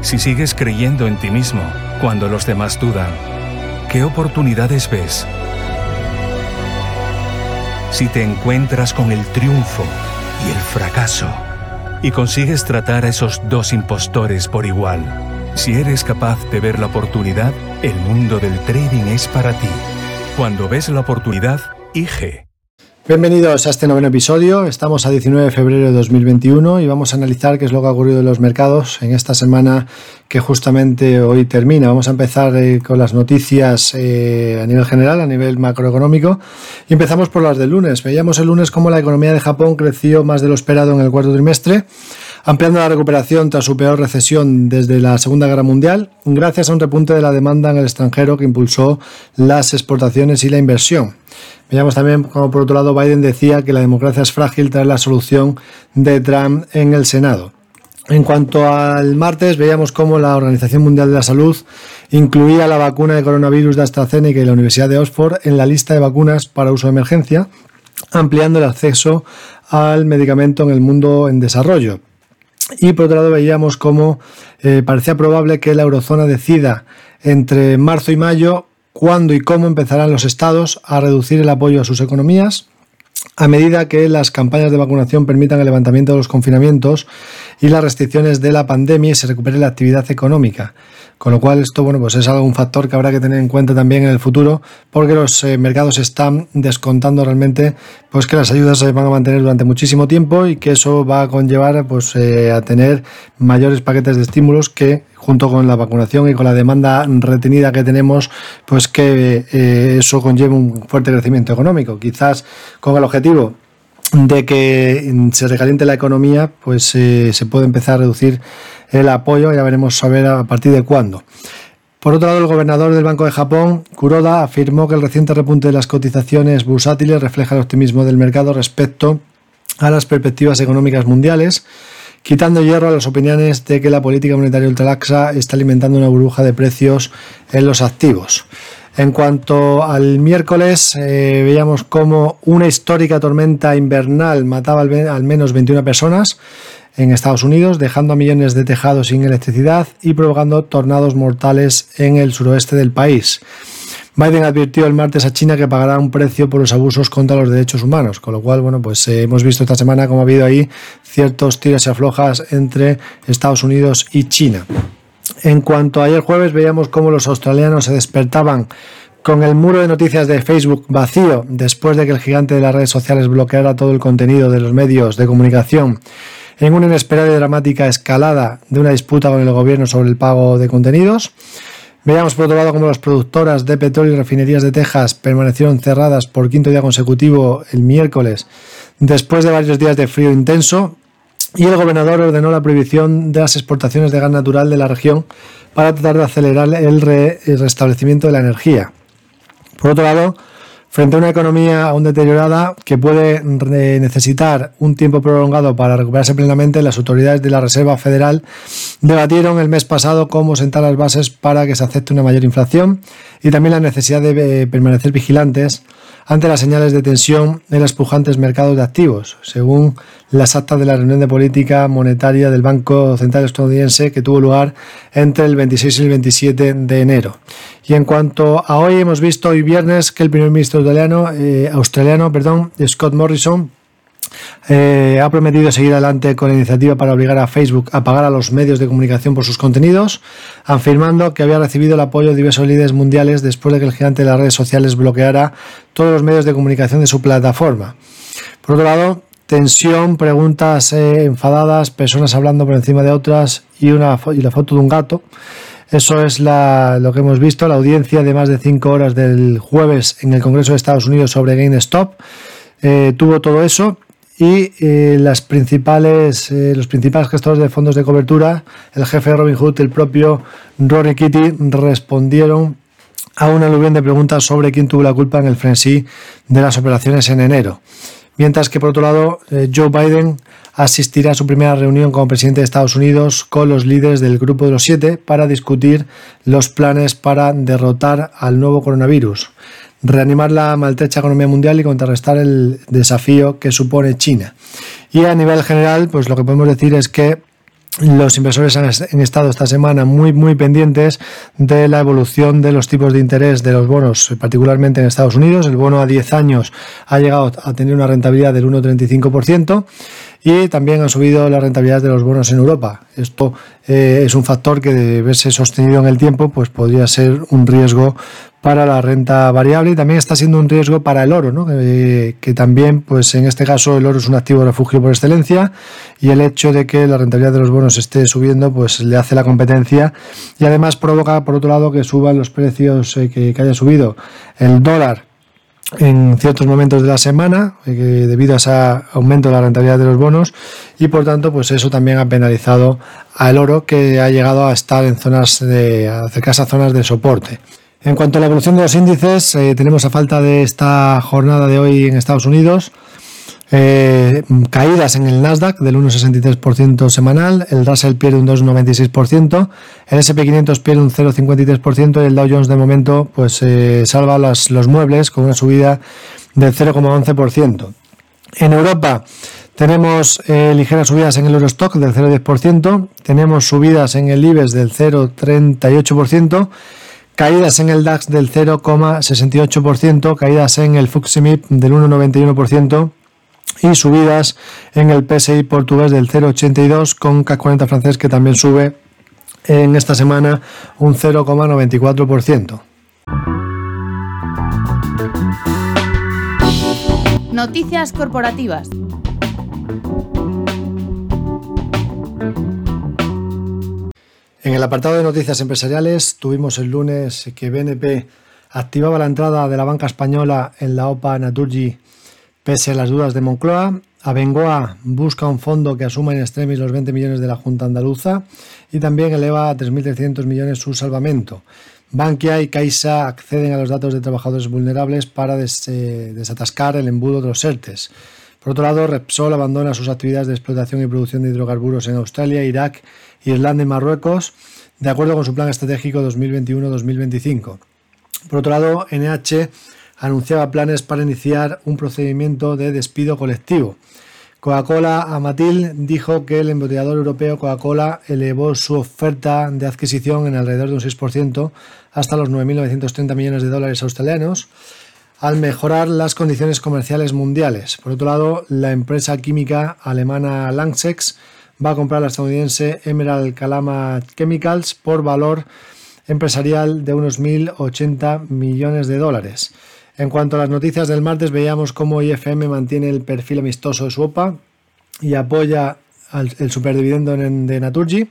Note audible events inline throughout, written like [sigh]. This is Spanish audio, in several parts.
si sigues creyendo en ti mismo cuando los demás dudan, ¿qué oportunidades ves? Si te encuentras con el triunfo y el fracaso y consigues tratar a esos dos impostores por igual, si eres capaz de ver la oportunidad, el mundo del trading es para ti. Cuando ves la oportunidad, IG. Bienvenidos a este noveno episodio. Estamos a 19 de febrero de 2021 y vamos a analizar qué es lo que ha ocurrido en los mercados en esta semana que justamente hoy termina. Vamos a empezar eh, con las noticias eh, a nivel general, a nivel macroeconómico. Y empezamos por las del lunes. Veíamos el lunes cómo la economía de Japón creció más de lo esperado en el cuarto trimestre ampliando la recuperación tras su peor recesión desde la Segunda Guerra Mundial, gracias a un repunte de la demanda en el extranjero que impulsó las exportaciones y la inversión. Veíamos también como por otro lado Biden decía que la democracia es frágil tras la solución de Trump en el Senado. En cuanto al martes, veíamos cómo la Organización Mundial de la Salud incluía la vacuna de coronavirus de AstraZeneca y la Universidad de Oxford en la lista de vacunas para uso de emergencia, ampliando el acceso al medicamento en el mundo en desarrollo. Y por otro lado veíamos cómo eh, parecía probable que la eurozona decida entre marzo y mayo cuándo y cómo empezarán los estados a reducir el apoyo a sus economías a medida que las campañas de vacunación permitan el levantamiento de los confinamientos y las restricciones de la pandemia y se recupere la actividad económica. Con lo cual esto bueno, pues es algo un factor que habrá que tener en cuenta también en el futuro porque los eh, mercados están descontando realmente pues que las ayudas se van a mantener durante muchísimo tiempo y que eso va a conllevar pues eh, a tener mayores paquetes de estímulos que junto con la vacunación y con la demanda retenida que tenemos, pues que eh, eso conlleve un fuerte crecimiento económico. Quizás con el objetivo de que se recaliente la economía, pues se puede empezar a reducir el apoyo, ya veremos saber a partir de cuándo. Por otro lado, el gobernador del Banco de Japón, Kuroda, afirmó que el reciente repunte de las cotizaciones bursátiles refleja el optimismo del mercado respecto a las perspectivas económicas mundiales, quitando hierro a las opiniones de que la política monetaria ultralaxa está alimentando una burbuja de precios en los activos. En cuanto al miércoles, eh, veíamos cómo una histórica tormenta invernal mataba al menos 21 personas, en Estados Unidos, dejando a millones de tejados sin electricidad y provocando tornados mortales en el suroeste del país. Biden advirtió el martes a China que pagará un precio por los abusos contra los derechos humanos, con lo cual, bueno, pues eh, hemos visto esta semana cómo ha habido ahí ciertos tiros y aflojas entre Estados Unidos y China. En cuanto a ayer jueves, veíamos cómo los australianos se despertaban con el muro de noticias de Facebook vacío después de que el gigante de las redes sociales bloqueara todo el contenido de los medios de comunicación en una inesperada y dramática escalada de una disputa con el gobierno sobre el pago de contenidos. Veamos por otro lado cómo las productoras de petróleo y refinerías de Texas permanecieron cerradas por quinto día consecutivo el miércoles después de varios días de frío intenso y el gobernador ordenó la prohibición de las exportaciones de gas natural de la región para tratar de acelerar el, restablecimiento de la energía. Por otro lado, Frente a una economía aún deteriorada que puede necesitar un tiempo prolongado para recuperarse plenamente, las autoridades de la Reserva Federal debatieron el mes pasado cómo sentar las bases para que se acepte una mayor inflación y también la necesidad de eh, permanecer vigilantes ante las señales de tensión en los pujantes mercados de activos, según las actas de la reunión de política monetaria del Banco Central estadounidense que tuvo lugar entre el 26 y el 27 de enero. Y en cuanto a hoy, hemos visto hoy viernes que el primer ministro australiano, eh, perdón, Scott Morrison, eh, ha prometido seguir adelante con la iniciativa para obligar a Facebook a pagar a los medios de comunicación por sus contenidos, afirmando que había recibido el apoyo de diversos líderes mundiales después de que el gigante de las redes sociales bloqueara todos los medios de comunicación de su plataforma. Por otro lado, tensión, preguntas eh, enfadadas, personas hablando por encima de otras y, una, y la foto de un gato. Eso es lo que hemos visto, la audiencia de más de cinco horas del jueves en el Congreso de Estados Unidos sobre GameStop. Eh, tuvo todo eso y eh, las principales, eh, los principales gestores de fondos de cobertura, el jefe de Robinhood, el propio Rory Kitty, respondieron a una aluvión de preguntas sobre quién tuvo la culpa en el frenesí de las operaciones en enero. Mientras que por otro lado, Joe Biden asistirá a su primera reunión como presidente de Estados Unidos con los líderes del Grupo de los Siete para discutir los planes para derrotar al nuevo coronavirus, reanimar la maltrecha economía mundial y contrarrestar el desafío que supone China. Y a nivel general, pues lo que podemos decir es que los inversores han estado esta semana muy, muy pendientes de la evolución de los tipos de interés de los bonos, particularmente en Estados Unidos. El bono a 10 años ha llegado a tener una rentabilidad del 1,35% y también han subido las rentabilidades de los bonos en Europa. Esto eh, es un factor que de verse sostenido en el tiempo, pues podría ser un riesgo para la renta variable y también está siendo un riesgo para el oro, ¿no? Eh, que también, pues en este caso, el oro es un activo refugio por excelencia y el hecho de que la rentabilidad de los bonos esté subiendo, pues le hace la competencia y además provoca, por otro lado, que suban los precios, eh, que haya subido el dólar en ciertos momentos de la semana eh, debido a ese aumento de la rentabilidad de los bonos y por tanto pues eso también ha penalizado al oro que ha llegado a estar en zonas de acercarse a zonas de soporte. En cuanto a la evolución de los índices, eh, tenemos a falta de esta jornada de hoy en Estados Unidos eh, caídas en el Nasdaq del 1,63% semanal, el Russell pierde un 2,96%, el SP500 pierde un 0,53% y el Dow Jones de momento pues eh, salva los muebles con una subida del 0,11%. En Europa tenemos eh, ligeras subidas en el Eurostock del 0,10%, tenemos subidas en el IBEX del 0,38%, caídas en el DAX del 0,68%, caídas en el FTSE del 1,91%, y subidas en el PSI portugués del 0,82 con CAC 40 francés que también sube en esta semana un 0,94%. Noticias corporativas. En el apartado de noticias empresariales tuvimos el lunes que BNP activaba la entrada de la banca española en la OPA Naturgy Pese a las dudas de Moncloa, Abengoa busca un fondo que asuma en extremis los 20 millones de la Junta Andaluza y también eleva a 3.300 millones su salvamento. Bankia y Caixa acceden a los datos de trabajadores vulnerables para desatascar el embudo de los ERTES. Por otro lado, Repsol abandona sus actividades de explotación y producción de hidrocarburos en Australia, Irak, Irlanda y Marruecos, de acuerdo con su plan estratégico 2021-2025. Por otro lado, NH anunciaba planes para iniciar un procedimiento de despido colectivo. Coca-Cola Amatil dijo que el embotellador europeo Coca-Cola elevó su oferta de adquisición en alrededor de un 6% hasta los 9.930 millones de dólares australianos al mejorar las condiciones comerciales mundiales. Por otro lado, la empresa química alemana Langsex va a comprar a la estadounidense Emerald Kalama Chemicals por valor empresarial de unos 1.080 millones de dólares. En cuanto a las noticias del martes, veíamos cómo IFM mantiene el perfil amistoso de su OPA y apoya el superdividendo de Naturgy.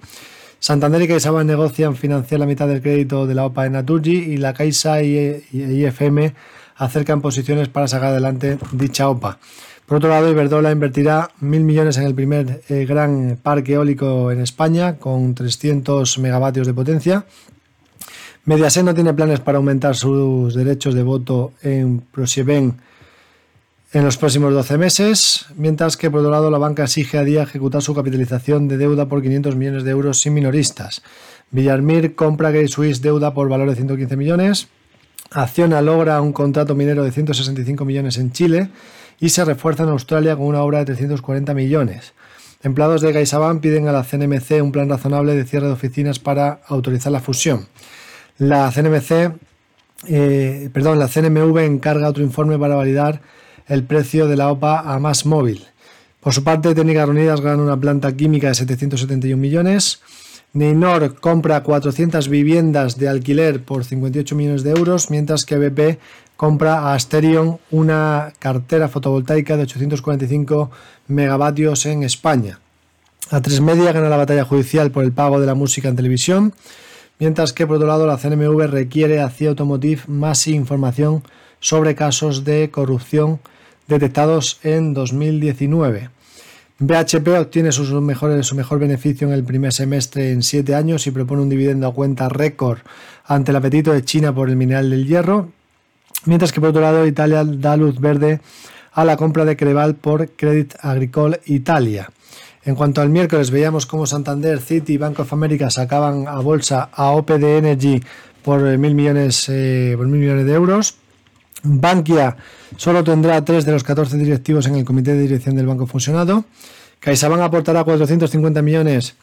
Santander y CaixaBank negocian financiar la mitad del crédito de la OPA de Naturgy y la Caixa y IFM acercan posiciones para sacar adelante dicha OPA. Por otro lado, Iberdrola invertirá mil millones en el primer eh, gran parque eólico en España con 300 megavatios de potencia Mediaset no tiene planes para aumentar sus derechos de voto en Prosieven en los próximos 12 meses, mientras que por otro lado la banca exige a día ejecutar su capitalización de deuda por 500 millones de euros sin minoristas. Villarmir compra Gay Suisse deuda por valor de 115 millones. Acciona logra un contrato minero de 165 millones en Chile y se refuerza en Australia con una obra de 340 millones. Empleados de CaixaBank piden a la CNMC un plan razonable de cierre de oficinas para autorizar la fusión. La CNMC, eh, perdón, la CNMV encarga otro informe para validar el precio de la OPA a más móvil. Por su parte, Técnicas Reunidas gana una planta química de 771 millones. Neynor compra 400 viviendas de alquiler por 58 millones de euros, mientras que BP compra a Asterion una cartera fotovoltaica de 845 megavatios en España. A tres media gana la batalla judicial por el pago de la música en televisión, mientras que por otro lado la CNMV requiere a CIA Automotive más información sobre casos de corrupción detectados en 2019. BHP obtiene su mejor, su mejor beneficio en el primer semestre en siete años y propone un dividendo a cuenta récord ante el apetito de China por el mineral del hierro, mientras que por otro lado Italia da luz verde a la compra de Creval por Credit Agricole Italia. En cuanto al miércoles, veíamos cómo Santander, City y Bank of America sacaban a bolsa a OPD Energy por mil millones, eh, por mil millones de euros. Bankia solo tendrá tres de los 14 directivos en el comité de dirección del banco fusionado. CaixaBank aportará 450 millones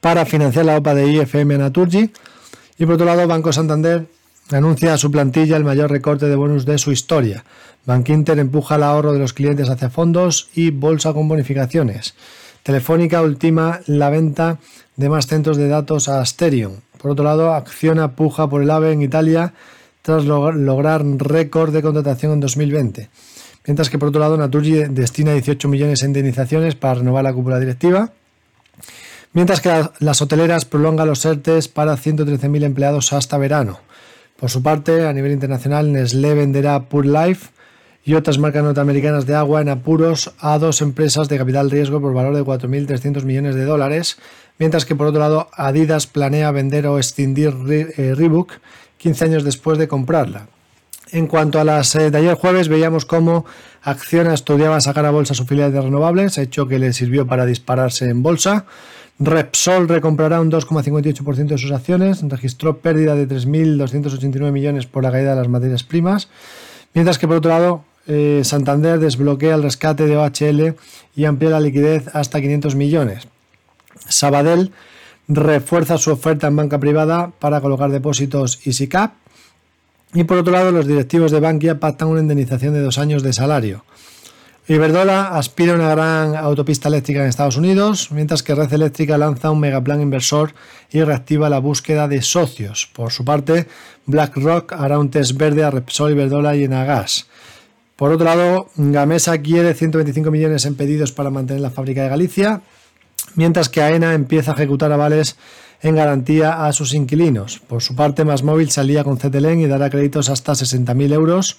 para financiar la OPA de IFM Naturgy. Y por otro lado, Banco Santander anuncia a su plantilla el mayor recorte de bonus de su historia. Bank empuja el ahorro de los clientes hacia fondos y bolsa con bonificaciones. Telefónica ultima la venta de más centros de datos a Asterion. Por otro lado, Acciona puja por el AVE en Italia tras lograr récord de contratación en 2020. Mientras que por otro lado, Naturgy destina 18 millones en indemnizaciones para renovar la cúpula directiva. Mientras que las hoteleras prolongan los ERTES para 113.000 empleados hasta verano. Por su parte, a nivel internacional, Nestlé venderá Pure Life y otras marcas norteamericanas de agua en apuros a dos empresas de capital riesgo por valor de 4.300 millones de dólares, mientras que por otro lado Adidas planea vender o extindir eh, Reebok 15 años después de comprarla. En cuanto a las eh, de ayer jueves, veíamos cómo Acciona estudiaba sacar a bolsa su filial de renovables, hecho que le sirvió para dispararse en bolsa. Repsol recomprará un 2,58% de sus acciones, registró pérdida de 3.289 millones por la caída de las materias primas, mientras que por otro lado eh, Santander desbloquea el rescate de OHL y amplía la liquidez hasta 500 millones. Sabadell refuerza su oferta en banca privada para colocar depósitos y. Y por otro lado, los directivos de Bankia pactan una indemnización de dos años de salario. Iberdola aspira a una gran autopista eléctrica en Estados Unidos, mientras que Red Eléctrica lanza un megaplan inversor y reactiva la búsqueda de socios. Por su parte, BlackRock hará un test verde a Repsol, Iberdola y Enagas. Por otro lado, Gamesa quiere 125 millones en pedidos para mantener la fábrica de Galicia, mientras que AENA empieza a ejecutar avales en garantía a sus inquilinos. Por su parte, Móvil salía con CTLEN y dará créditos hasta 60.000 euros,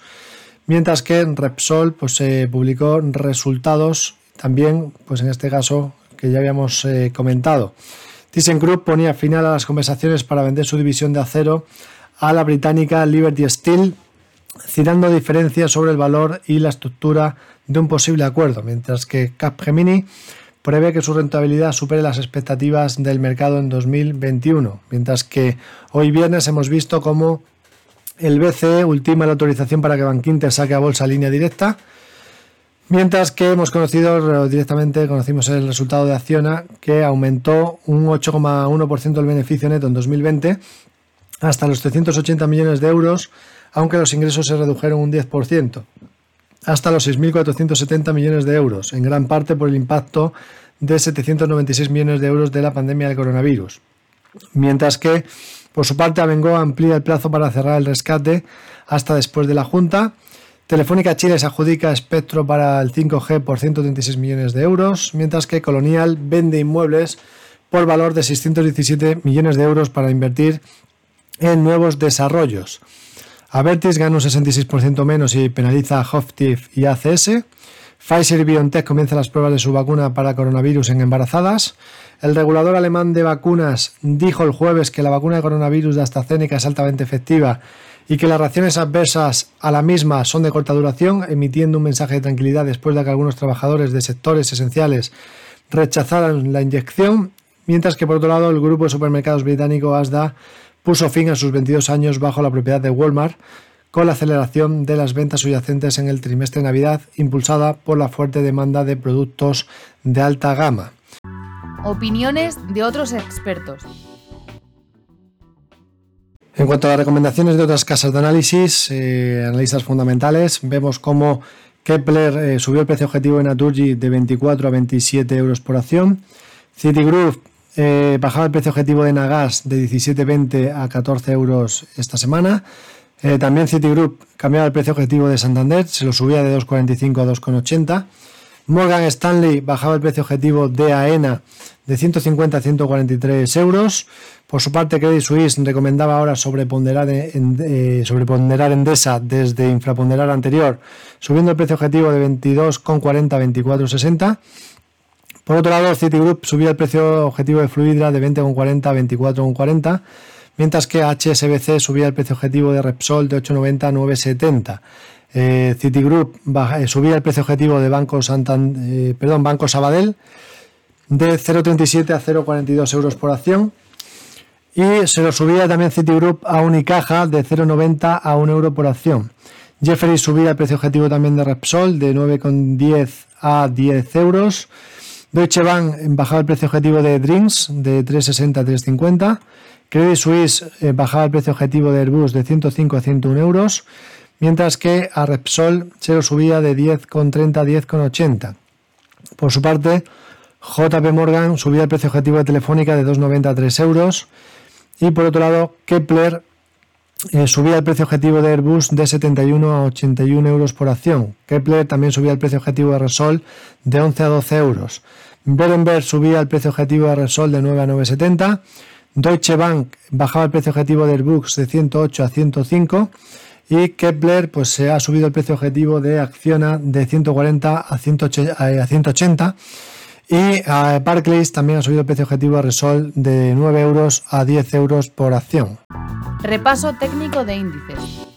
mientras que Repsol pues, se publicó resultados también, pues en este caso, que ya habíamos eh, comentado. ThyssenKrupp ponía final a las conversaciones para vender su división de acero a la británica Liberty Steel citando diferencias sobre el valor y la estructura de un posible acuerdo, mientras que Capgemini prevé que su rentabilidad supere las expectativas del mercado en 2021, mientras que hoy viernes hemos visto cómo el BCE ultima la autorización para que Bankinter saque a bolsa línea directa, mientras que hemos conocido directamente, conocimos el resultado de Acciona, que aumentó un 8,1% el beneficio neto en 2020 hasta los 380 millones de euros aunque los ingresos se redujeron un 10%, hasta los 6.470 millones de euros, en gran parte por el impacto de 796 millones de euros de la pandemia del coronavirus. Mientras que, por su parte, Abengoa amplía el plazo para cerrar el rescate hasta después de la Junta. Telefónica Chile se adjudica espectro para el 5G por 136 millones de euros, mientras que Colonial vende inmuebles por valor de 617 millones de euros para invertir en nuevos desarrollos. Avertis gana un 66% menos y penaliza a Hoftif y ACS. Pfizer y BioNTech comienzan las pruebas de su vacuna para coronavirus en embarazadas. El regulador alemán de vacunas dijo el jueves que la vacuna de coronavirus de AstraZeneca es altamente efectiva y que las reacciones adversas a la misma son de corta duración, emitiendo un mensaje de tranquilidad después de que algunos trabajadores de sectores esenciales rechazaran la inyección, mientras que por otro lado el grupo de supermercados británico ASDA puso fin a sus 22 años bajo la propiedad de Walmart con la aceleración de las ventas subyacentes en el trimestre de Navidad impulsada por la fuerte demanda de productos de alta gama. Opiniones de otros expertos. En cuanto a las recomendaciones de otras casas de análisis, eh, analistas fundamentales, vemos cómo Kepler eh, subió el precio objetivo de Naturgy de 24 a 27 euros por acción. Citigroup eh, bajaba el precio objetivo de Nagas de 17,20 a 14 euros esta semana. Eh, también Citigroup cambiaba el precio objetivo de Santander, se lo subía de 2,45 a 2,80. Morgan Stanley bajaba el precio objetivo de AENA de 150 a 143 euros. Por su parte, Credit Suisse recomendaba ahora sobreponderar, en, eh, sobreponderar Endesa desde infraponderar anterior, subiendo el precio objetivo de 22,40 a 24,60. Por otro lado, Citigroup subía el precio objetivo de Fluidra de 20,40 a 24,40 mientras que HSBC subía el precio objetivo de Repsol de 8,90 a 9,70. Eh, Citigroup eh, subía el precio objetivo de Banco, eh, perdón, Banco Sabadell de 0,37 a 0,42 euros por acción. Y se lo subía también Citigroup a Unicaja de 0,90 a 1 euro por acción. Jefferies subía el precio objetivo también de Repsol de 9,10 a 10 euros. Deutsche Bank bajaba el precio objetivo de Drinks de 3,60 a 3,50. Credit Suisse bajaba el precio objetivo de Airbus de 105 a 101 euros, mientras que a Repsol se lo subía de 10,30 a 10,80. Por su parte, JP Morgan subía el precio objetivo de Telefónica de 2,90 a 3 euros. Y por otro lado, Kepler eh, subía el precio objetivo de Airbus de 71 a 81 euros por acción. Kepler también subía el precio objetivo de Resol de 11 a 12 euros. Berenberg subía el precio objetivo de Resol de 9 a 9,70 Deutsche Bank bajaba el precio objetivo del Bux de 108 a 105 y Kepler pues se ha subido el precio objetivo de Acciona de 140 a 180 y eh, Barclays también ha subido el precio objetivo de Resol de 9 euros a 10 euros por acción. Repaso técnico de índices.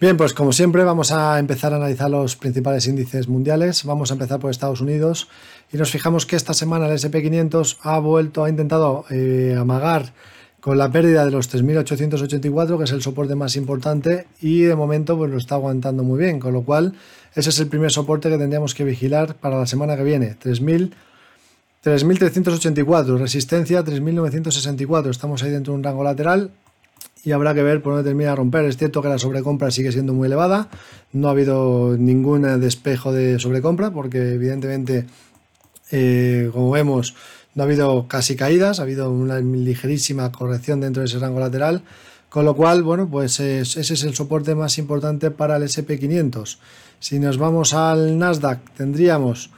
Bien, pues como siempre vamos a empezar a analizar los principales índices mundiales. Vamos a empezar por Estados Unidos y nos fijamos que esta semana el SP500 ha vuelto, ha intentado eh, amagar con la pérdida de los 3.884, que es el soporte más importante, y de momento pues lo está aguantando muy bien, con lo cual ese es el primer soporte que tendríamos que vigilar para la semana que viene. 3.384, resistencia 3.964, estamos ahí dentro de un rango lateral, y habrá que ver por dónde termina de romper. Es cierto que la sobrecompra sigue siendo muy elevada, no ha habido ningún despejo de sobrecompra porque evidentemente, eh, como vemos, no ha habido casi caídas, ha habido una ligerísima corrección dentro de ese rango lateral, con lo cual, bueno, pues ese es el soporte más importante para el SP500. Si nos vamos al Nasdaq, tendríamos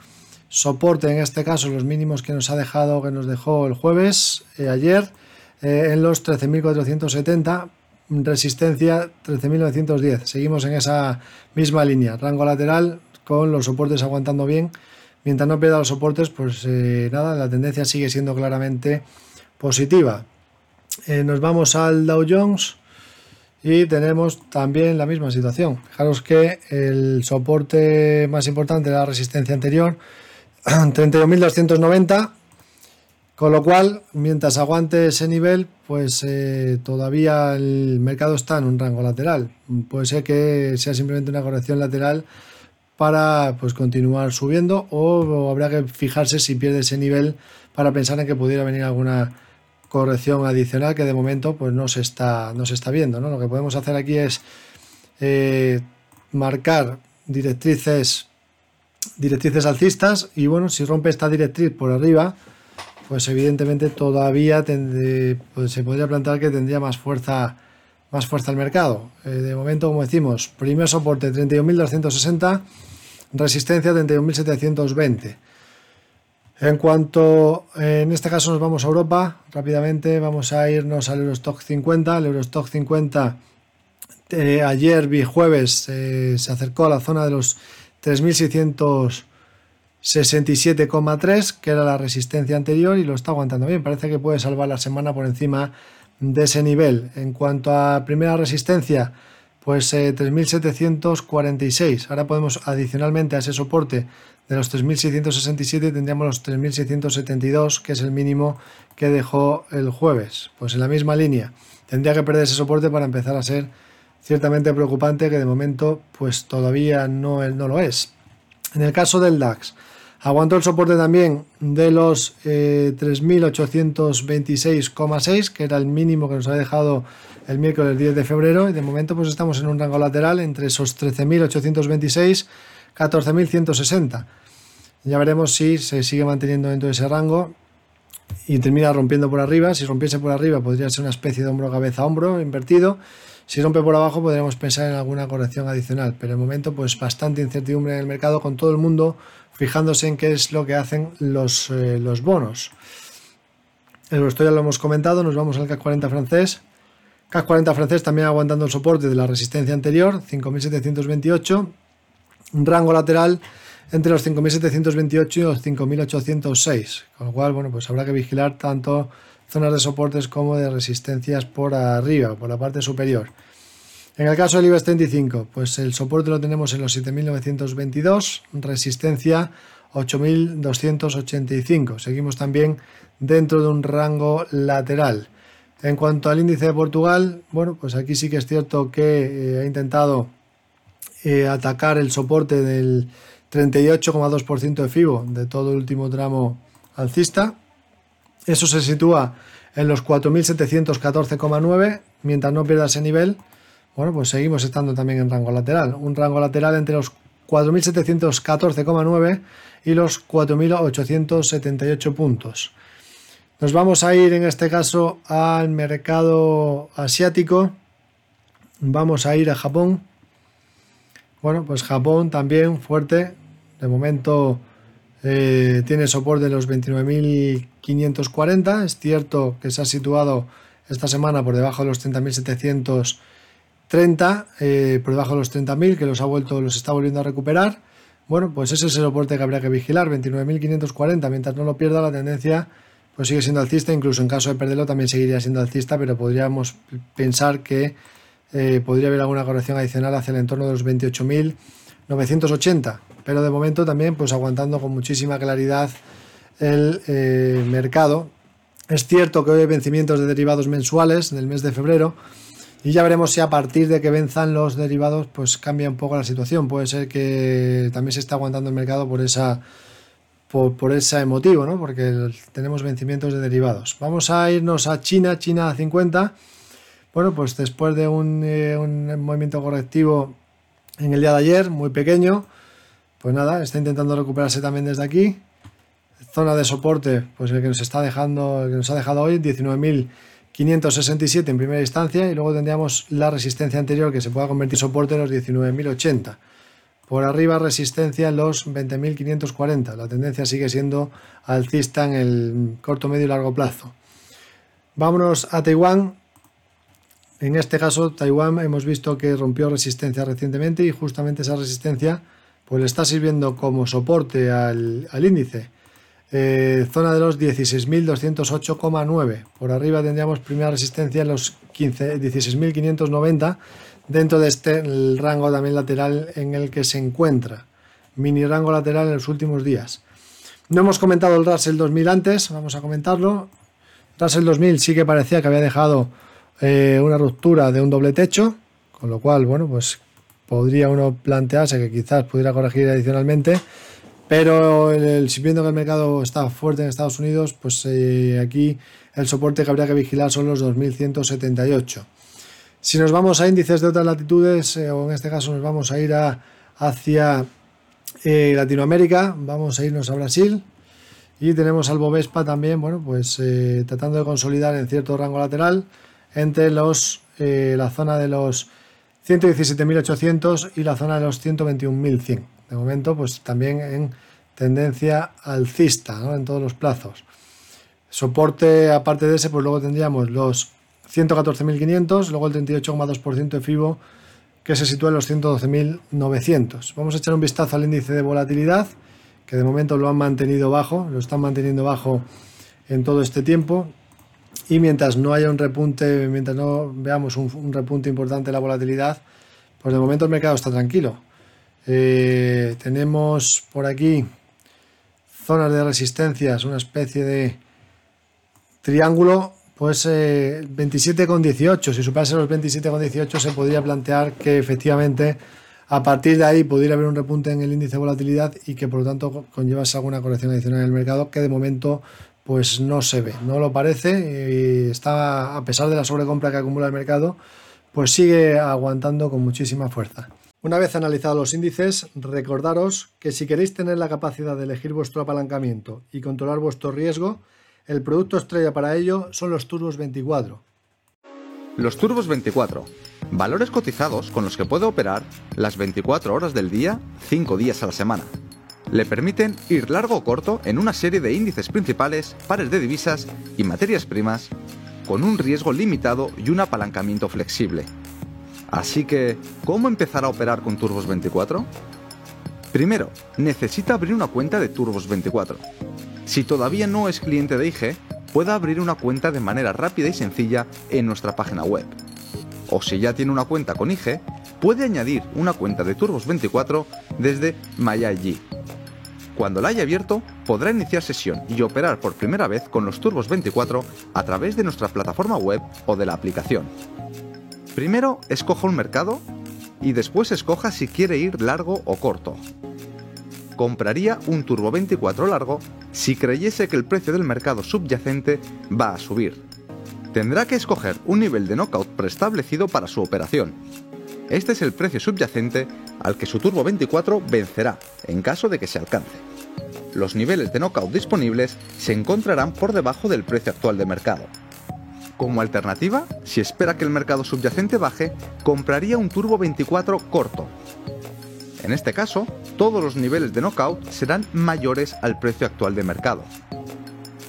soporte, en este caso los mínimos que nos ha dejado, que nos dejó el jueves, eh, ayer, eh, en los 13.470, resistencia 13.910. Seguimos en esa misma línea, rango lateral con los soportes aguantando bien. Mientras no pierda los soportes, pues eh, nada, la tendencia sigue siendo claramente positiva. Eh, nos vamos al Dow Jones y tenemos también la misma situación. Fijaros que el soporte más importante de la resistencia anterior, [clears throat] 31.290, con lo cual, mientras aguante ese nivel, pues eh, todavía el mercado está en un rango lateral. Puede ser que sea simplemente una corrección lateral para pues, continuar subiendo o, habrá que fijarse si pierde ese nivel para pensar en que pudiera venir alguna corrección adicional que de momento pues, no, se está, no se está viendo. ¿no? Lo que podemos hacer aquí es eh, marcar directrices, directrices alcistas y bueno, si rompe esta directriz por arriba, pues evidentemente todavía pues se podría plantear que tendría más fuerza más fuerza el mercado. Eh, de momento, como decimos, primer soporte 31.260, resistencia 31.720. En cuanto, en este caso nos vamos a Europa, rápidamente vamos a irnos al Eurostock 50. El Eurostock 50 eh, ayer, vi jueves, eh, se acercó a la zona de los 3.600 67,3, que era la resistencia anterior, y lo está aguantando bien. Parece que puede salvar la semana por encima de ese nivel. En cuanto a primera resistencia, pues 3.746. Eh, Ahora podemos, adicionalmente a ese soporte de los 3.667, tendríamos los 3.672, que es el mínimo que dejó el jueves. Pues en la misma línea. Tendría que perder ese soporte para empezar a ser ciertamente preocupante, que de momento pues todavía no, no lo es. En el caso del DAX, Aguantó el soporte también de los 3.826,6, eh, que era el mínimo que nos ha dejado el miércoles 10 de febrero. Y de momento pues estamos en un rango lateral entre esos 13.826, 14.160. Ya veremos si se sigue manteniendo dentro de ese rango y termina rompiendo por arriba. Si rompiese por arriba podría ser una especie de hombro cabeza hombro invertido. Si rompe por abajo podríamos pensar en alguna corrección adicional, pero de momento pues bastante incertidumbre en el mercado con todo el mundo fijándose en qué es lo que hacen los, eh, los bonos. Esto ya lo hemos comentado, nos vamos al CAC 40 francés. CAC 40 francés también aguantando el soporte de la resistencia anterior, 5728. Rango lateral entre los 5.728 y los 5.806. Con lo cual, bueno, pues habrá que vigilar tanto zonas de soportes como de resistencias por arriba, por la parte superior. En el caso del IBEX 35, pues el soporte lo tenemos en los 7.922, resistencia 8.285. Seguimos también dentro de un rango lateral. En cuanto al índice de Portugal, bueno, pues aquí sí que es cierto que eh, ha intentado eh, atacar el soporte del 38,2% de FIBO de todo el último tramo alcista. Eso se sitúa en los 4.714,9. Mientras no pierda ese nivel, bueno, pues seguimos estando también en rango lateral. Un rango lateral entre los 4.714,9 y los 4.878 puntos. Nos vamos a ir en este caso al mercado asiático. Vamos a ir a Japón. Bueno, pues Japón también fuerte. De momento eh, tiene soporte de los 29.540. Es cierto que se ha situado esta semana por debajo de los 30.730, eh, por debajo de los 30.000, que los ha vuelto, los está volviendo a recuperar. Bueno, pues ese es el soporte que habría que vigilar, 29.540. Mientras no lo pierda, la tendencia pues sigue siendo alcista. Incluso en caso de perderlo, también seguiría siendo alcista, pero podríamos pensar que eh, podría haber alguna corrección adicional hacia el entorno de los 28.980, pero de momento también pues aguantando con muchísima claridad el eh, mercado. Es cierto que hoy hay vencimientos de derivados mensuales del mes de febrero y ya veremos si a partir de que venzan los derivados pues cambia un poco la situación. Puede ser que también se está aguantando el mercado por esa por, ese motivo, ¿no? porque tenemos vencimientos de derivados. Vamos a irnos a China, China a 50 bueno, pues después de eh, un, movimiento correctivo en el día de ayer, muy pequeño, pues nada, está intentando recuperarse también desde aquí. Zona de soporte, pues el que nos está dejando, el que nos ha dejado hoy, 19.567 en primera instancia, y luego tendríamos la resistencia anterior que se pueda convertir en soporte en los 19.080. Por arriba resistencia en los 20.540. La tendencia sigue siendo alcista en el corto, medio y largo plazo. Vámonos a Taiwán. En este caso, Taiwán hemos visto que rompió resistencia recientemente y justamente esa resistencia pues le está sirviendo como soporte al, índice. Eh, zona de los 16.208,9. Por arriba tendríamos primera resistencia en los 16.590 dentro de este rango también lateral en el que se encuentra. Mini rango lateral en los últimos días. No hemos comentado el Russell 2000 antes, vamos a comentarlo. Russell 2000 sí que parecía que había dejado eh, una ruptura de un doble techo, con lo cual, bueno, pues podría uno plantearse que quizás pudiera corregir adicionalmente, pero el, si viendo que el mercado está fuerte en Estados Unidos, pues eh, aquí el soporte que habría que vigilar son los 2178. Si nos vamos a índices de otras latitudes, eh, o en este caso nos vamos a ir hacia Latinoamérica, vamos a irnos a Brasil, y tenemos al Bovespa también, bueno, pues tratando de consolidar en cierto rango lateral entre los, eh, la zona de los 117.800 y la zona de los 121.100. De momento, pues también en tendencia alcista en todos los plazos. Soporte, aparte de ese, pues luego tendríamos los 114.500, luego el 38,2% de FIBO que se sitúa en los 112.900. Vamos a echar un vistazo al índice de volatilidad, que de momento lo han mantenido bajo, lo están manteniendo bajo en todo este tiempo y mientras no haya un repunte, mientras no veamos un, repunte importante en la volatilidad, pues de momento el mercado está tranquilo. Eh, tenemos por aquí zonas de resistencias, una especie de triángulo, pues eh, 27,18. Si superase los 27,18 se podría plantear que efectivamente a partir de ahí pudiera haber un repunte en el índice de volatilidad y que por lo tanto conllevase alguna corrección adicional en el mercado que de momento pues no se ve, no lo parece y está, a pesar de la sobrecompra que acumula el mercado, pues sigue aguantando con muchísima fuerza. Una vez analizados los índices, recordaros que si queréis tener la capacidad de elegir vuestro apalancamiento y controlar vuestro riesgo, El producto estrella para ello son los Turbos 24. Los Turbos 24, valores cotizados con los que puede operar las 24 horas del día, 5 días a la semana. Le permiten ir largo o corto en una serie de índices principales, pares de divisas y materias primas, con un riesgo limitado y un apalancamiento flexible. Así que, ¿cómo empezar a operar con Turbos 24? Primero, necesita abrir una cuenta de Turbos 24. Si todavía no es cliente de IG, puede abrir una cuenta de manera rápida y sencilla en nuestra página web. O si ya tiene una cuenta con IG, puede añadir una cuenta de Turbos 24 desde MyIG. Cuando la haya abierto, podrá iniciar sesión y operar por primera vez con los Turbos 24 a través de nuestra plataforma web o de la aplicación. Primero escoja un mercado y después escoja si quiere ir largo o corto. Compraría un Turbo 24 largo si creyese que el precio del mercado subyacente va a subir. Tendrá que escoger un nivel de knockout preestablecido para su operación. Este es el precio subyacente al que su Turbo 24 vencerá en caso de que se alcance los niveles de knockout disponibles se encontrarán por debajo del precio actual de mercado. Como alternativa, si espera que el mercado subyacente baje, compraría un Turbo 24 corto. En este caso, todos los niveles de knockout serán mayores al precio actual de mercado.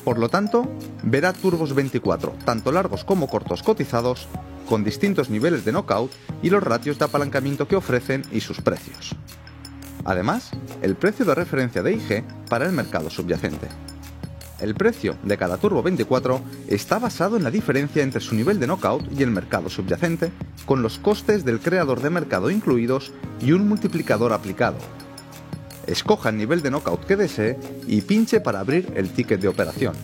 Por lo tanto, verá turbos 24, tanto largos como cortos cotizados, con distintos niveles de knockout y los ratios de apalancamiento que ofrecen y sus precios. Además, el precio de referencia de IG para el mercado subyacente. El precio de cada Turbo 24 está basado en la diferencia entre su nivel de knockout y el mercado subyacente, con los costes del creador de mercado incluidos y un multiplicador aplicado. Escoja el nivel de knockout que desee y pinche para abrir el ticket de operación.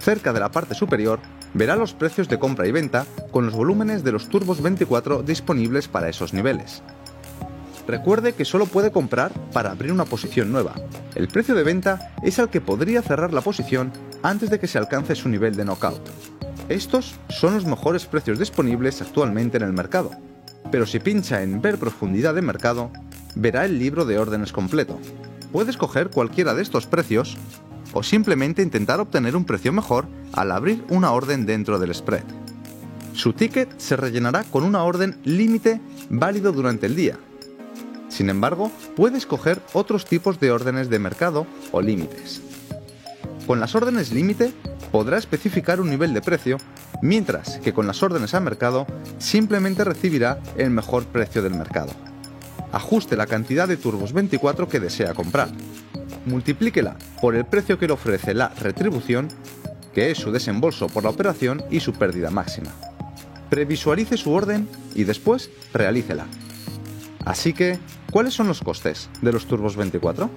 Cerca de la parte superior verá los precios de compra y venta con los volúmenes de los turbos 24 disponibles para esos niveles. Recuerde que solo puede comprar para abrir una posición nueva. El precio de venta es al que podría cerrar la posición antes de que se alcance su nivel de knockout. Estos son los mejores precios disponibles actualmente en el mercado, pero si pincha en Ver profundidad de mercado, verá el libro de órdenes completo. Puede escoger cualquiera de estos precios o simplemente intentar obtener un precio mejor al abrir una orden dentro del spread. Su ticket se rellenará con una orden límite válido durante el día, sin embargo, puede escoger otros tipos de órdenes de mercado o límites. Con las órdenes límite podrá especificar un nivel de precio, mientras que con las órdenes a mercado simplemente recibirá el mejor precio del mercado. Ajuste la cantidad de turbos 24 que desea comprar. Multiplíquela por el precio que le ofrece la retribución, que es su desembolso por la operación y su pérdida máxima. Previsualice su orden y después realícela. Así que ¿Cuáles son los costes de los Turbos 24?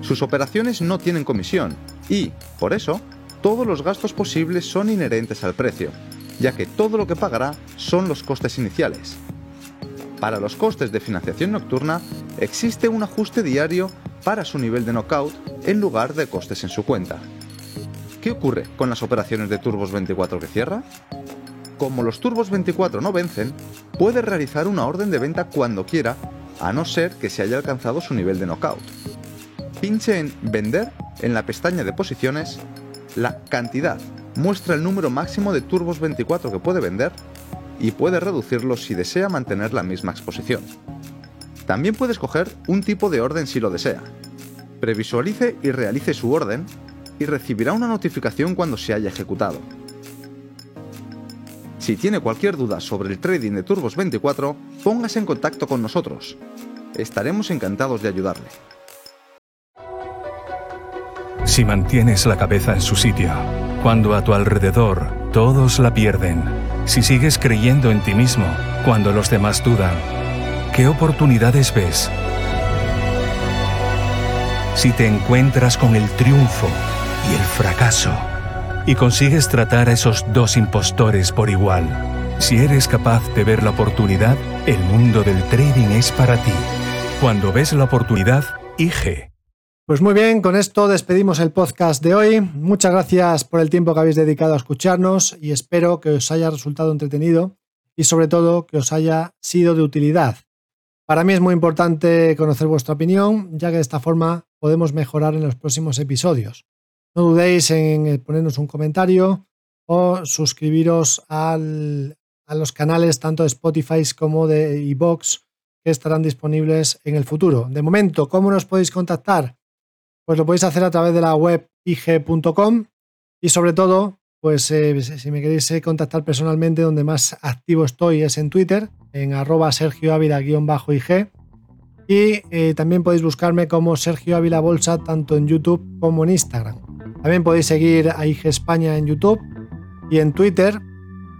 Sus operaciones no tienen comisión y, por eso, todos los gastos posibles son inherentes al precio, ya que todo lo que pagará son los costes iniciales. Para los costes de financiación nocturna existe un ajuste diario para su nivel de knockout en lugar de costes en su cuenta. ¿Qué ocurre con las operaciones de Turbos 24 que cierra? Como los Turbos 24 no vencen, puede realizar una orden de venta cuando quiera a no ser que se haya alcanzado su nivel de knockout. Pinche en Vender en la pestaña de posiciones, la cantidad muestra el número máximo de turbos 24 que puede vender y puede reducirlo si desea mantener la misma exposición. También puede escoger un tipo de orden si lo desea. Previsualice y realice su orden y recibirá una notificación cuando se haya ejecutado. Si tiene cualquier duda sobre el trading de Turbos 24, póngase en contacto con nosotros. Estaremos encantados de ayudarle. Si mantienes la cabeza en su sitio, cuando a tu alrededor todos la pierden, si sigues creyendo en ti mismo cuando los demás dudan, ¿qué oportunidades ves? Si te encuentras con el triunfo y el fracaso, y consigues tratar a esos dos impostores por igual. Si eres capaz de ver la oportunidad, el mundo del trading es para ti. Cuando ves la oportunidad, IG. Pues muy bien, con esto despedimos el podcast de hoy. Muchas gracias por el tiempo que habéis dedicado a escucharnos y espero que os haya resultado entretenido y sobre todo que os haya sido de utilidad. Para mí es muy importante conocer vuestra opinión, ya que de esta forma podemos mejorar en los próximos episodios. No dudéis en ponernos un comentario o suscribiros a los canales tanto de Spotify como de iBox que estarán disponibles en el futuro. De momento, ¿cómo nos podéis contactar? Pues lo podéis hacer a través de la web ig.com y sobre todo, pues eh, si me queréis eh, contactar personalmente, donde más activo estoy es en Twitter, en arroba Sergio Ávila-ig. Y eh, también podéis buscarme como Sergio Ávila Bolsa tanto en YouTube como en Instagram. También podéis seguir a IG España en YouTube y en Twitter